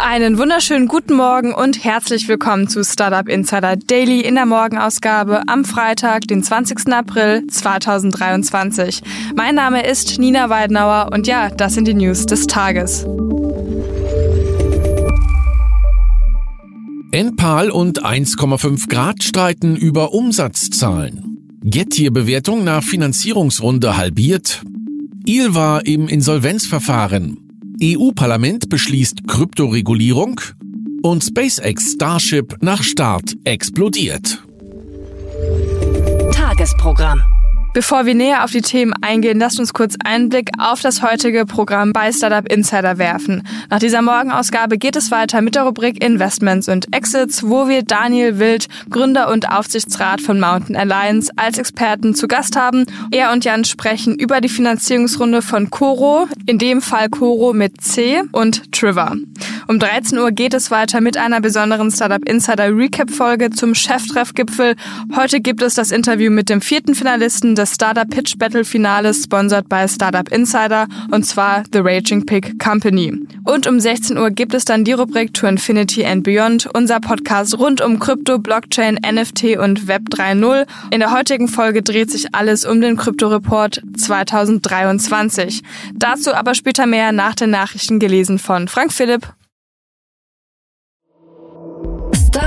Einen wunderschönen guten Morgen und herzlich willkommen zu Startup Insider Daily in der Morgenausgabe am Freitag, den 20. April 2023. Mein Name ist Nina Weidenauer und ja, das sind die News des Tages. Enpal und 1,5 Grad streiten über Umsatzzahlen. Getir-Bewertung nach Finanzierungsrunde halbiert. ILWA im Insolvenzverfahren. EU-Parlament beschließt Kryptoregulierung und SpaceX Starship nach Start explodiert. Tagesprogramm. Bevor wir näher auf die Themen eingehen, lasst uns kurz einen Blick auf das heutige Programm bei Startup Insider werfen. Nach dieser Morgenausgabe geht es weiter mit der Rubrik Investments und Exits, wo wir Daniel Wild, Gründer und Aufsichtsrat von Mountain Alliance, als Experten zu Gast haben. Er und Jan sprechen über die Finanzierungsrunde von Coro, in dem Fall Coro mit C und Triver. Um 13 Uhr geht es weiter mit einer besonderen Startup Insider Recap Folge zum Cheftreff-Gipfel. Heute gibt es das Interview mit dem vierten Finalisten des Startup Pitch Battle Finales, sponsored bei Startup Insider, und zwar The Raging Pig Company. Und um 16 Uhr gibt es dann die Rubrik To Infinity and Beyond, unser Podcast rund um Krypto, Blockchain, NFT und Web 3.0. In der heutigen Folge dreht sich alles um den Krypto-Report 2023. Dazu aber später mehr nach den Nachrichten gelesen von Frank Philipp.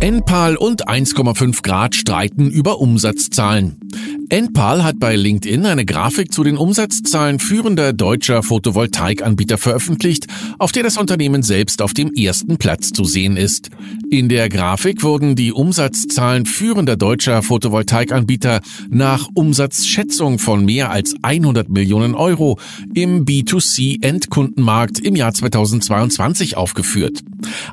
Enpal und 1,5 Grad streiten über Umsatzzahlen. Enpal hat bei LinkedIn eine Grafik zu den Umsatzzahlen führender deutscher Photovoltaikanbieter veröffentlicht, auf der das Unternehmen selbst auf dem ersten Platz zu sehen ist. In der Grafik wurden die Umsatzzahlen führender deutscher Photovoltaikanbieter nach Umsatzschätzung von mehr als 100 Millionen Euro im B2C-Endkundenmarkt im Jahr 2022 aufgeführt.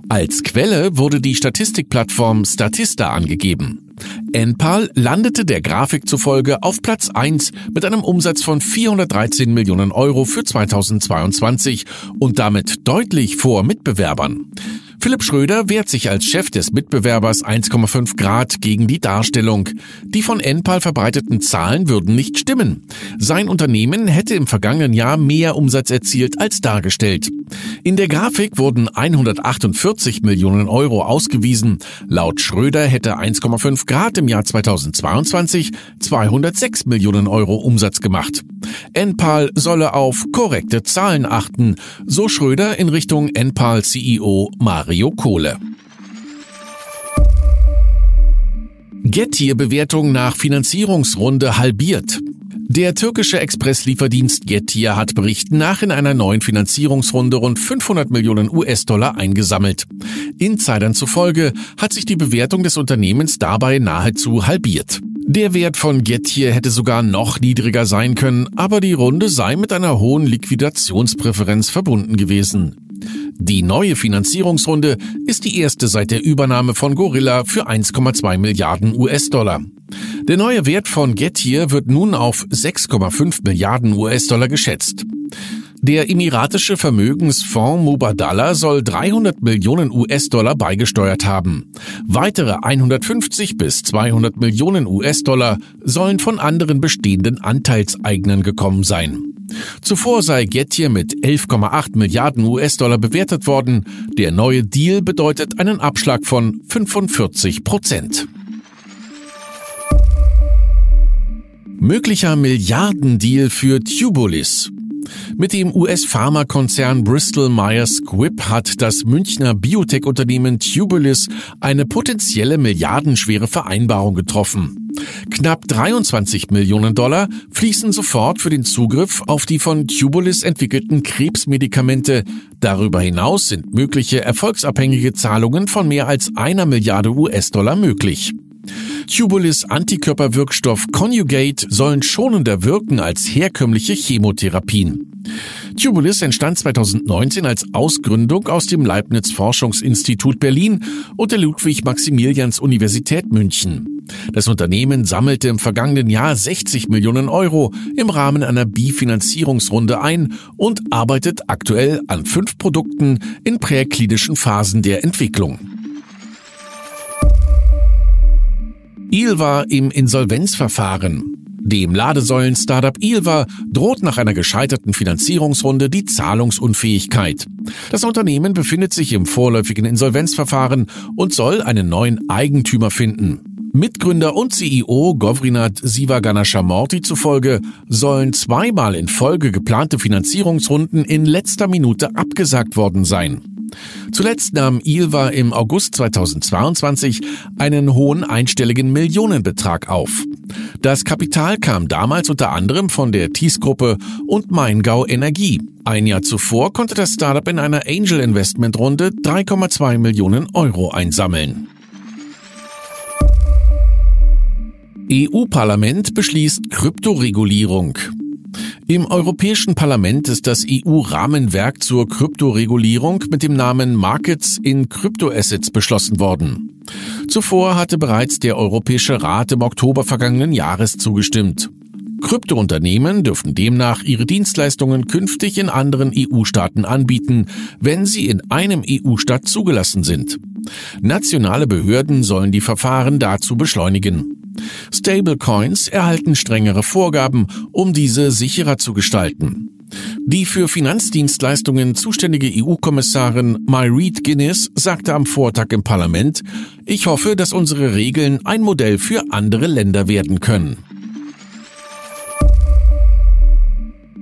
Als Quelle wurde die Statistikplattform Statista angegeben. Enpal landete der Grafik zufolge auf Platz 1 mit einem Umsatz von 413 Millionen Euro für 2022 und damit deutlich vor Mitbewerbern. Philipp Schröder wehrt sich als Chef des Mitbewerbers 1,5 Grad gegen die Darstellung. Die von Enpal verbreiteten Zahlen würden nicht stimmen. Sein Unternehmen hätte im vergangenen Jahr mehr Umsatz erzielt als dargestellt. In der Grafik wurden 148 Millionen Euro ausgewiesen. Laut Schröder hätte 1,5 Grad im Jahr 2022 206 Millionen Euro Umsatz gemacht. Enpal solle auf korrekte Zahlen achten, so Schröder in Richtung Enpal CEO Mario Kohle. Getir-Bewertung nach Finanzierungsrunde halbiert. Der türkische Expresslieferdienst Getir hat Berichten nach in einer neuen Finanzierungsrunde rund 500 Millionen US-Dollar eingesammelt. Insidern zufolge hat sich die Bewertung des Unternehmens dabei nahezu halbiert. Der Wert von Getir hätte sogar noch niedriger sein können, aber die Runde sei mit einer hohen Liquidationspräferenz verbunden gewesen. Die neue Finanzierungsrunde ist die erste seit der Übernahme von Gorilla für 1,2 Milliarden US-Dollar. Der neue Wert von Getir wird nun auf 6,5 Milliarden US-Dollar geschätzt. Der emiratische Vermögensfonds Mubadala soll 300 Millionen US-Dollar beigesteuert haben. Weitere 150 bis 200 Millionen US-Dollar sollen von anderen bestehenden Anteilseignern gekommen sein. Zuvor sei Getir mit 11,8 Milliarden US-Dollar bewertet worden. Der neue Deal bedeutet einen Abschlag von 45 Prozent. Möglicher Milliardendeal für Tubulis. Mit dem US-Pharmakonzern Bristol Myers Squibb hat das Münchner Biotech-Unternehmen Tubulis eine potenzielle milliardenschwere Vereinbarung getroffen. Knapp 23 Millionen Dollar fließen sofort für den Zugriff auf die von Tubulis entwickelten Krebsmedikamente. Darüber hinaus sind mögliche erfolgsabhängige Zahlungen von mehr als einer Milliarde US-Dollar möglich. Tubulis Antikörperwirkstoff Conjugate sollen schonender wirken als herkömmliche Chemotherapien. Tubulis entstand 2019 als Ausgründung aus dem Leibniz Forschungsinstitut Berlin und der Ludwig-Maximilians-Universität München. Das Unternehmen sammelte im vergangenen Jahr 60 Millionen Euro im Rahmen einer Bifinanzierungsrunde ein und arbeitet aktuell an fünf Produkten in präklinischen Phasen der Entwicklung. Ilva im Insolvenzverfahren. Dem Ladesäulen-Startup Ilva droht nach einer gescheiterten Finanzierungsrunde die Zahlungsunfähigkeit. Das Unternehmen befindet sich im vorläufigen Insolvenzverfahren und soll einen neuen Eigentümer finden. Mitgründer und CEO Govrinath Sivaganashamorty zufolge sollen zweimal in Folge geplante Finanzierungsrunden in letzter Minute abgesagt worden sein. Zuletzt nahm Ilva im August 2022 einen hohen einstelligen Millionenbetrag auf. Das Kapital kam damals unter anderem von der Thies-Gruppe und Maingau Energie. Ein Jahr zuvor konnte das Startup in einer Angel Investment Runde 3,2 Millionen Euro einsammeln. EU-Parlament beschließt Kryptoregulierung. Im Europäischen Parlament ist das EU-Rahmenwerk zur Kryptoregulierung mit dem Namen Markets in Cryptoassets beschlossen worden. Zuvor hatte bereits der Europäische Rat im Oktober vergangenen Jahres zugestimmt. Kryptounternehmen dürfen demnach ihre Dienstleistungen künftig in anderen EU-Staaten anbieten, wenn sie in einem EU-Staat zugelassen sind. Nationale Behörden sollen die Verfahren dazu beschleunigen. Stablecoins erhalten strengere Vorgaben, um diese sicherer zu gestalten. Die für Finanzdienstleistungen zuständige EU-Kommissarin Myreed Guinness sagte am Vortag im Parlament, ich hoffe, dass unsere Regeln ein Modell für andere Länder werden können.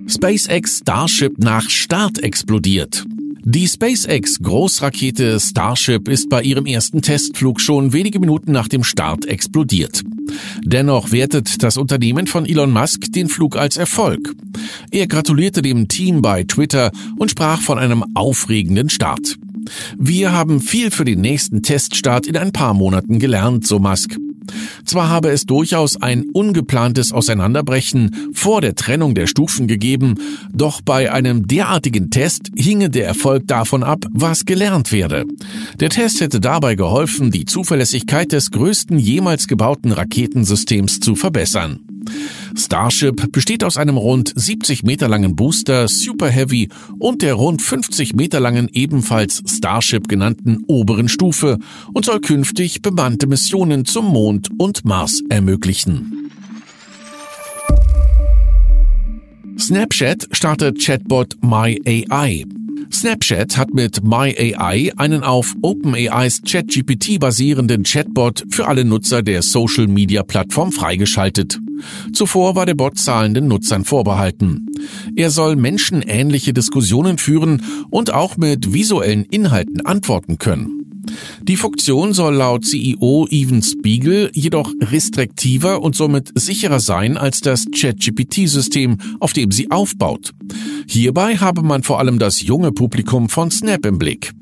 SpaceX Starship nach Start explodiert. Die SpaceX Großrakete Starship ist bei ihrem ersten Testflug schon wenige Minuten nach dem Start explodiert. Dennoch wertet das Unternehmen von Elon Musk den Flug als Erfolg. Er gratulierte dem Team bei Twitter und sprach von einem aufregenden Start. Wir haben viel für den nächsten Teststart in ein paar Monaten gelernt, so Musk. Zwar habe es durchaus ein ungeplantes Auseinanderbrechen vor der Trennung der Stufen gegeben, doch bei einem derartigen Test hinge der Erfolg davon ab, was gelernt werde. Der Test hätte dabei geholfen, die Zuverlässigkeit des größten jemals gebauten Raketensystems zu verbessern. Starship besteht aus einem rund 70 Meter langen Booster Super Heavy und der rund 50 Meter langen ebenfalls Starship genannten oberen Stufe und soll künftig bemannte Missionen zum Mond und Mars ermöglichen. Snapchat startet Chatbot MyAI. Snapchat hat mit MyAI einen auf OpenAIs ChatGPT basierenden Chatbot für alle Nutzer der Social-Media-Plattform freigeschaltet. Zuvor war der Bot zahlenden Nutzern vorbehalten. Er soll menschenähnliche Diskussionen führen und auch mit visuellen Inhalten antworten können. Die Funktion soll laut CEO Even Spiegel jedoch restriktiver und somit sicherer sein als das ChatGPT-System, auf dem sie aufbaut. Hierbei habe man vor allem das junge Publikum von Snap im Blick.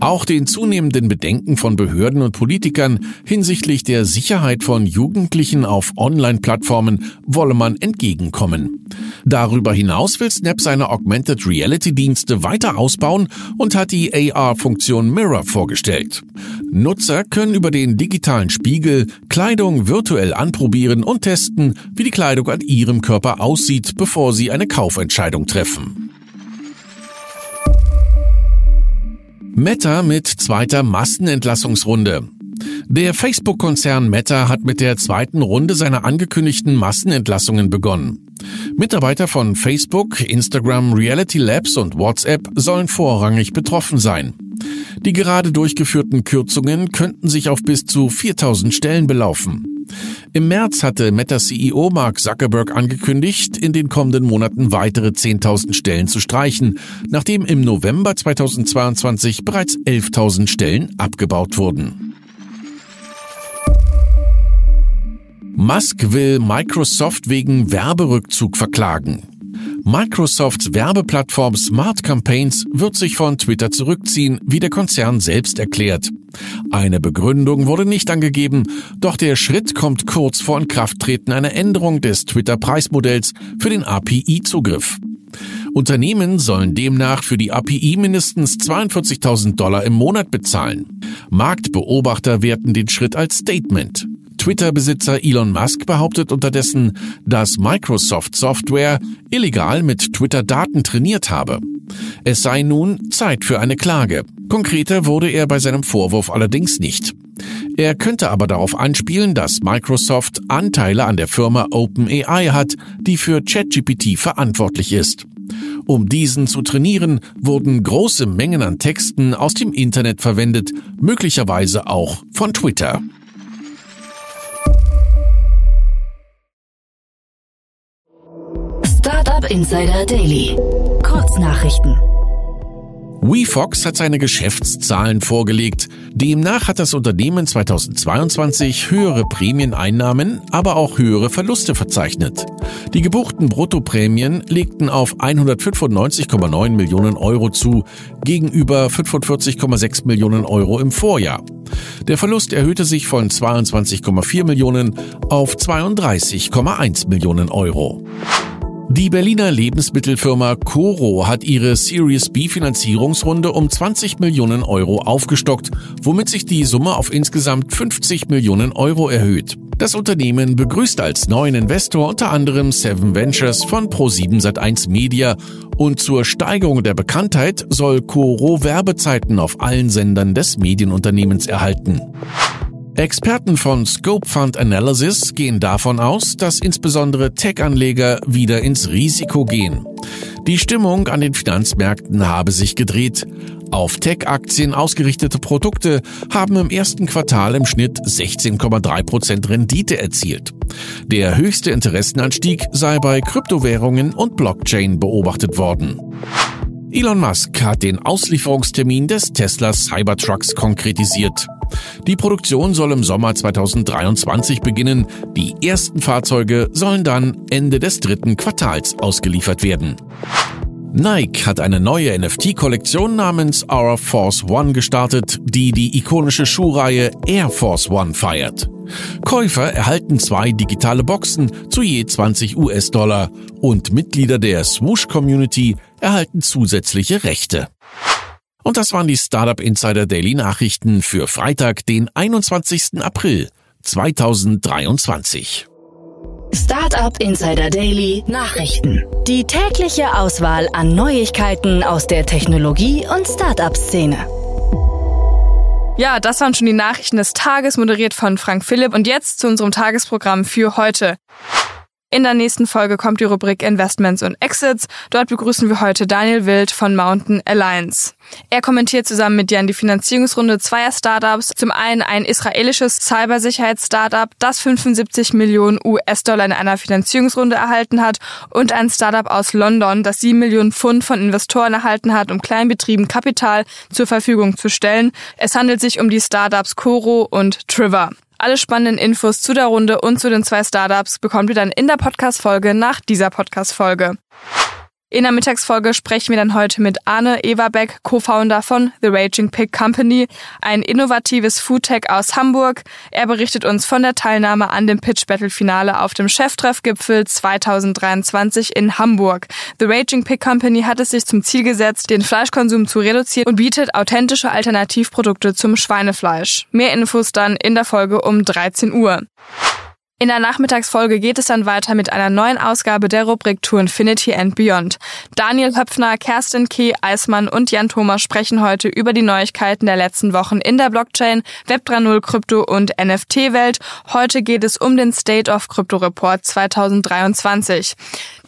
Auch den zunehmenden Bedenken von Behörden und Politikern hinsichtlich der Sicherheit von Jugendlichen auf Online-Plattformen wolle man entgegenkommen. Darüber hinaus will Snap seine Augmented Reality Dienste weiter ausbauen und hat die AR-Funktion Mirror vorgestellt. Nutzer können über den digitalen Spiegel Kleidung virtuell anprobieren und testen, wie die Kleidung an ihrem Körper aussieht, bevor sie eine Kaufentscheidung treffen. Meta mit zweiter Massenentlassungsrunde. Der Facebook-Konzern Meta hat mit der zweiten Runde seiner angekündigten Massenentlassungen begonnen. Mitarbeiter von Facebook, Instagram, Reality Labs und WhatsApp sollen vorrangig betroffen sein. Die gerade durchgeführten Kürzungen könnten sich auf bis zu 4000 Stellen belaufen. Im März hatte Meta-CEO Mark Zuckerberg angekündigt, in den kommenden Monaten weitere 10.000 Stellen zu streichen, nachdem im November 2022 bereits 11.000 Stellen abgebaut wurden. Musk will Microsoft wegen Werberückzug verklagen. Microsofts Werbeplattform Smart Campaigns wird sich von Twitter zurückziehen, wie der Konzern selbst erklärt. Eine Begründung wurde nicht angegeben, doch der Schritt kommt kurz vor Inkrafttreten einer Änderung des Twitter-Preismodells für den API-Zugriff. Unternehmen sollen demnach für die API mindestens 42.000 Dollar im Monat bezahlen. Marktbeobachter werten den Schritt als Statement. Twitter-Besitzer Elon Musk behauptet unterdessen, dass Microsoft Software illegal mit Twitter-Daten trainiert habe. Es sei nun Zeit für eine Klage. Konkreter wurde er bei seinem Vorwurf allerdings nicht. Er könnte aber darauf anspielen, dass Microsoft Anteile an der Firma OpenAI hat, die für ChatGPT verantwortlich ist. Um diesen zu trainieren, wurden große Mengen an Texten aus dem Internet verwendet, möglicherweise auch von Twitter. Insider Daily. Kurznachrichten. WeFox hat seine Geschäftszahlen vorgelegt. Demnach hat das Unternehmen 2022 höhere Prämieneinnahmen, aber auch höhere Verluste verzeichnet. Die gebuchten Bruttoprämien legten auf 195,9 Millionen Euro zu, gegenüber 45,6 Millionen Euro im Vorjahr. Der Verlust erhöhte sich von 22,4 Millionen auf 32,1 Millionen Euro. Die Berliner Lebensmittelfirma Coro hat ihre Series B Finanzierungsrunde um 20 Millionen Euro aufgestockt, womit sich die Summe auf insgesamt 50 Millionen Euro erhöht. Das Unternehmen begrüßt als neuen Investor unter anderem Seven Ventures von Pro7 Sat1 Media und zur Steigerung der Bekanntheit soll Coro Werbezeiten auf allen Sendern des Medienunternehmens erhalten. Experten von Scope Fund Analysis gehen davon aus, dass insbesondere Tech-Anleger wieder ins Risiko gehen. Die Stimmung an den Finanzmärkten habe sich gedreht. Auf Tech-Aktien ausgerichtete Produkte haben im ersten Quartal im Schnitt 16,3% Rendite erzielt. Der höchste Interessenanstieg sei bei Kryptowährungen und Blockchain beobachtet worden. Elon Musk hat den Auslieferungstermin des Tesla Cybertrucks konkretisiert. Die Produktion soll im Sommer 2023 beginnen. Die ersten Fahrzeuge sollen dann Ende des dritten Quartals ausgeliefert werden. Nike hat eine neue NFT-Kollektion namens Our Force One gestartet, die die ikonische Schuhreihe Air Force One feiert. Käufer erhalten zwei digitale Boxen zu je 20 US-Dollar und Mitglieder der Swoosh Community erhalten zusätzliche Rechte. Und das waren die Startup Insider Daily Nachrichten für Freitag, den 21. April 2023. Startup Insider Daily Nachrichten. Die tägliche Auswahl an Neuigkeiten aus der Technologie- und Startup-Szene. Ja, das waren schon die Nachrichten des Tages, moderiert von Frank Philipp. Und jetzt zu unserem Tagesprogramm für heute. In der nächsten Folge kommt die Rubrik Investments und Exits. Dort begrüßen wir heute Daniel Wild von Mountain Alliance. Er kommentiert zusammen mit Jan die Finanzierungsrunde zweier Startups. Zum einen ein israelisches Cybersicherheits-Startup, das 75 Millionen US-Dollar in einer Finanzierungsrunde erhalten hat und ein Startup aus London, das 7 Millionen Pfund von Investoren erhalten hat, um Kleinbetrieben Kapital zur Verfügung zu stellen. Es handelt sich um die Startups Coro und Triver. Alle spannenden Infos zu der Runde und zu den zwei Startups bekommt ihr dann in der Podcast-Folge nach dieser Podcast-Folge. In der Mittagsfolge sprechen wir dann heute mit Arne Everbeck, Co-Founder von The Raging Pig Company, ein innovatives Foodtech aus Hamburg. Er berichtet uns von der Teilnahme an dem Pitch Battle Finale auf dem Cheftreffgipfel 2023 in Hamburg. The Raging Pig Company hat es sich zum Ziel gesetzt, den Fleischkonsum zu reduzieren und bietet authentische Alternativprodukte zum Schweinefleisch. Mehr Infos dann in der Folge um 13 Uhr. In der Nachmittagsfolge geht es dann weiter mit einer neuen Ausgabe der Rubrik Tour Infinity and Beyond. Daniel Höpfner, Kerstin K., Eismann und Jan Thomas sprechen heute über die Neuigkeiten der letzten Wochen in der Blockchain, Web 3.0 Krypto und NFT-Welt. Heute geht es um den State of Crypto Report 2023.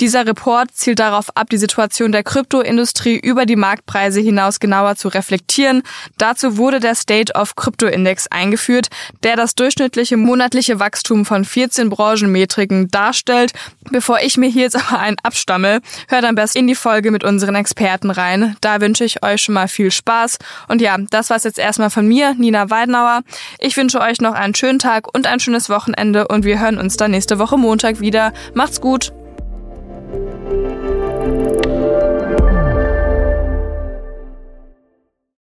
Dieser Report zielt darauf ab, die Situation der Kryptoindustrie über die Marktpreise hinaus genauer zu reflektieren. Dazu wurde der State of Crypto Index eingeführt, der das durchschnittliche monatliche Wachstum von 14 Branchenmetriken darstellt. Bevor ich mir hier jetzt aber einen abstamme, hört am besten in die Folge mit unseren Experten rein. Da wünsche ich euch schon mal viel Spaß. Und ja, das war's jetzt erstmal von mir, Nina Weidenauer. Ich wünsche euch noch einen schönen Tag und ein schönes Wochenende und wir hören uns dann nächste Woche Montag wieder. Macht's gut!